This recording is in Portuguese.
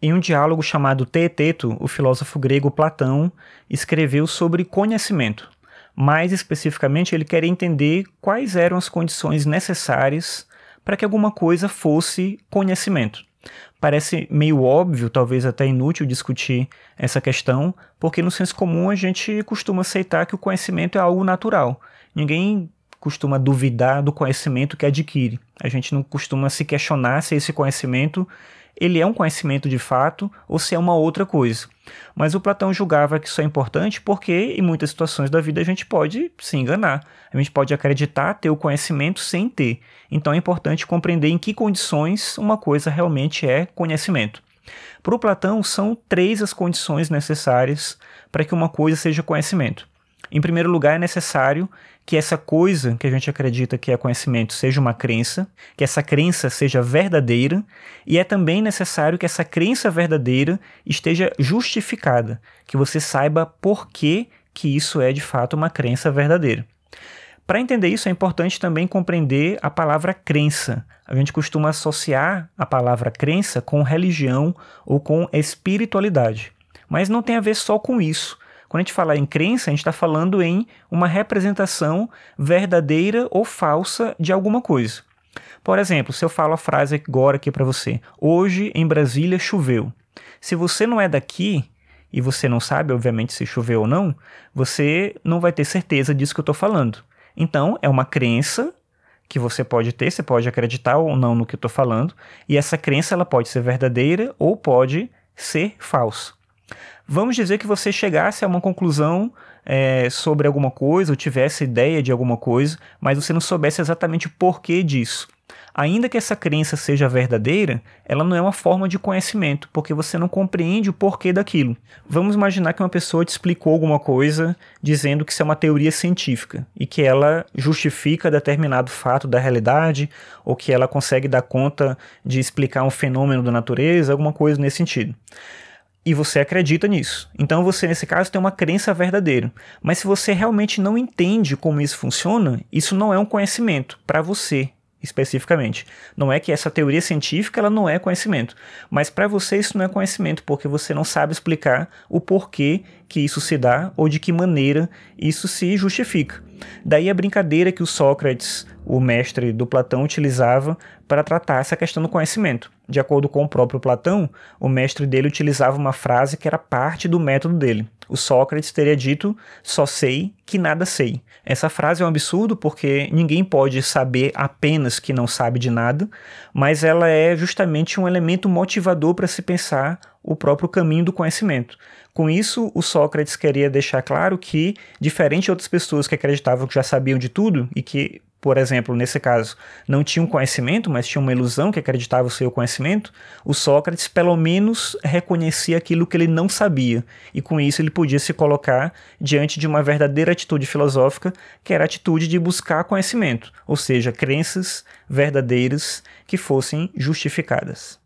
Em um diálogo chamado Teeteto, o filósofo grego Platão escreveu sobre conhecimento. Mais especificamente, ele queria entender quais eram as condições necessárias para que alguma coisa fosse conhecimento. Parece meio óbvio, talvez até inútil discutir essa questão, porque no senso comum a gente costuma aceitar que o conhecimento é algo natural. Ninguém costuma duvidar do conhecimento que adquire. A gente não costuma se questionar se esse conhecimento ele é um conhecimento de fato ou se é uma outra coisa. Mas o Platão julgava que isso é importante porque em muitas situações da vida a gente pode se enganar. A gente pode acreditar ter o conhecimento sem ter. Então é importante compreender em que condições uma coisa realmente é conhecimento. Para o Platão, são três as condições necessárias para que uma coisa seja conhecimento. Em primeiro lugar, é necessário que essa coisa que a gente acredita que é conhecimento seja uma crença, que essa crença seja verdadeira, e é também necessário que essa crença verdadeira esteja justificada, que você saiba por que, que isso é de fato uma crença verdadeira. Para entender isso, é importante também compreender a palavra crença. A gente costuma associar a palavra crença com religião ou com espiritualidade. Mas não tem a ver só com isso. Quando a gente fala em crença, a gente está falando em uma representação verdadeira ou falsa de alguma coisa. Por exemplo, se eu falo a frase agora aqui para você: Hoje em Brasília choveu. Se você não é daqui e você não sabe, obviamente, se choveu ou não, você não vai ter certeza disso que eu estou falando. Então, é uma crença que você pode ter, você pode acreditar ou não no que eu estou falando, e essa crença ela pode ser verdadeira ou pode ser falsa. Vamos dizer que você chegasse a uma conclusão é, sobre alguma coisa, ou tivesse ideia de alguma coisa, mas você não soubesse exatamente o porquê disso. Ainda que essa crença seja verdadeira, ela não é uma forma de conhecimento, porque você não compreende o porquê daquilo. Vamos imaginar que uma pessoa te explicou alguma coisa dizendo que isso é uma teoria científica e que ela justifica determinado fato da realidade ou que ela consegue dar conta de explicar um fenômeno da natureza, alguma coisa nesse sentido e você acredita nisso. Então você, nesse caso, tem uma crença verdadeira. Mas se você realmente não entende como isso funciona, isso não é um conhecimento para você especificamente. Não é que essa teoria científica ela não é conhecimento, mas para você isso não é conhecimento porque você não sabe explicar o porquê que isso se dá ou de que maneira isso se justifica. Daí a brincadeira que o Sócrates, o mestre do Platão, utilizava para tratar essa questão do conhecimento. De acordo com o próprio Platão, o mestre dele utilizava uma frase que era parte do método dele. O Sócrates teria dito: só sei que nada sei. Essa frase é um absurdo porque ninguém pode saber apenas que não sabe de nada, mas ela é justamente um elemento motivador para se pensar o próprio caminho do conhecimento. Com isso, o Sócrates queria deixar claro que, diferente de outras pessoas que acreditavam que já sabiam de tudo e que, por exemplo, nesse caso, não tinham conhecimento, mas tinham uma ilusão que acreditava ser o conhecimento, o Sócrates pelo menos reconhecia aquilo que ele não sabia, e com isso ele podia se colocar diante de uma verdadeira atitude filosófica, que era a atitude de buscar conhecimento, ou seja, crenças verdadeiras que fossem justificadas.